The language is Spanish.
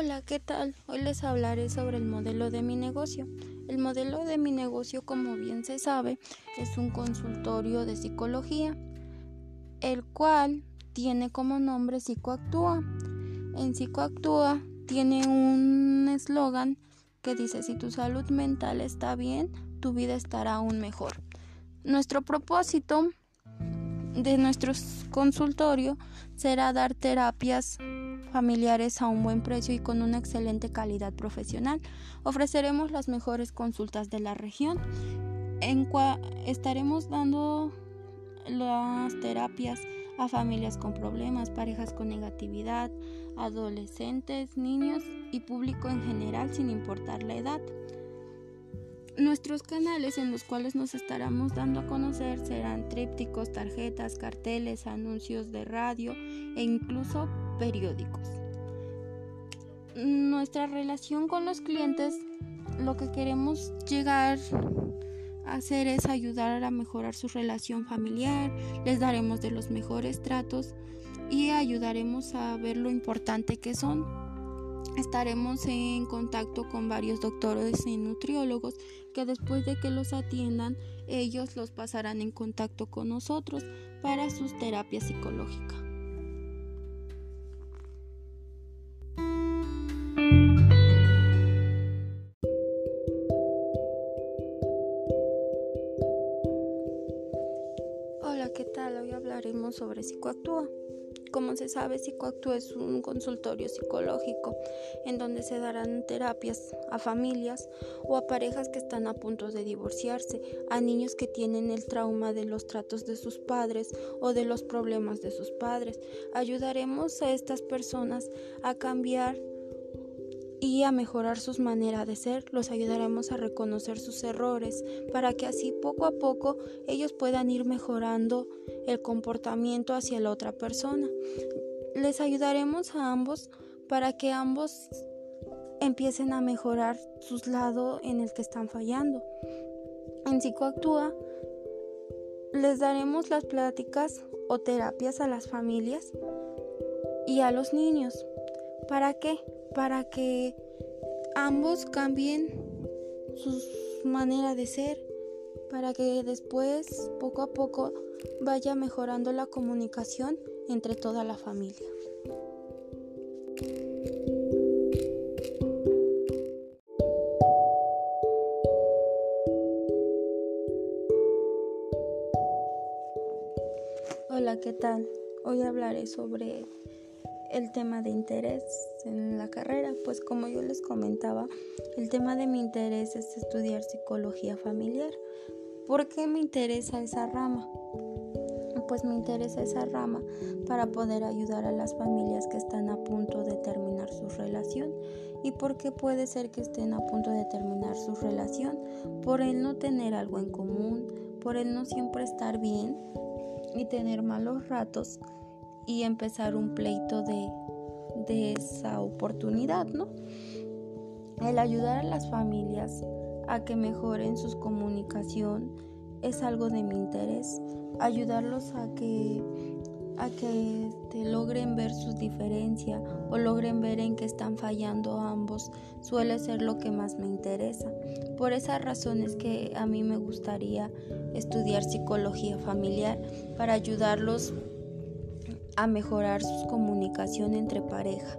Hola, ¿qué tal? Hoy les hablaré sobre el modelo de mi negocio. El modelo de mi negocio, como bien se sabe, es un consultorio de psicología, el cual tiene como nombre Psicoactúa. En Psicoactúa tiene un eslogan que dice, si tu salud mental está bien, tu vida estará aún mejor. Nuestro propósito de nuestro consultorio será dar terapias familiares a un buen precio y con una excelente calidad profesional. Ofreceremos las mejores consultas de la región. En estaremos dando las terapias a familias con problemas, parejas con negatividad, adolescentes, niños y público en general sin importar la edad. Nuestros canales en los cuales nos estaremos dando a conocer serán trípticos, tarjetas, carteles, anuncios de radio e incluso periódicos. Nuestra relación con los clientes, lo que queremos llegar a hacer es ayudar a mejorar su relación familiar, les daremos de los mejores tratos y ayudaremos a ver lo importante que son. Estaremos en contacto con varios doctores y nutriólogos que después de que los atiendan, ellos los pasarán en contacto con nosotros para sus terapias psicológicas. Hola, ¿qué tal? Hoy hablaremos sobre Psicoactúa. Como se sabe, Psicoactúa es un consultorio psicológico en donde se darán terapias a familias o a parejas que están a punto de divorciarse, a niños que tienen el trauma de los tratos de sus padres o de los problemas de sus padres. Ayudaremos a estas personas a cambiar y a mejorar sus maneras de ser, los ayudaremos a reconocer sus errores para que así poco a poco ellos puedan ir mejorando el comportamiento hacia la otra persona. Les ayudaremos a ambos para que ambos empiecen a mejorar sus lados en el que están fallando. En Psicoactúa les daremos las pláticas o terapias a las familias y a los niños. ¿Para qué? para que ambos cambien su manera de ser, para que después, poco a poco, vaya mejorando la comunicación entre toda la familia. Hola, ¿qué tal? Hoy hablaré sobre el tema de interés en la carrera, pues como yo les comentaba, el tema de mi interés es estudiar psicología familiar. ¿Por qué me interesa esa rama? Pues me interesa esa rama para poder ayudar a las familias que están a punto de terminar su relación. ¿Y por qué puede ser que estén a punto de terminar su relación? Por el no tener algo en común, por el no siempre estar bien y tener malos ratos y empezar un pleito de, de esa oportunidad, ¿no? El ayudar a las familias a que mejoren su comunicación es algo de mi interés. Ayudarlos a que a que logren ver sus diferencias o logren ver en qué están fallando ambos suele ser lo que más me interesa. Por esas razones que a mí me gustaría estudiar psicología familiar para ayudarlos a mejorar su comunicación entre pareja.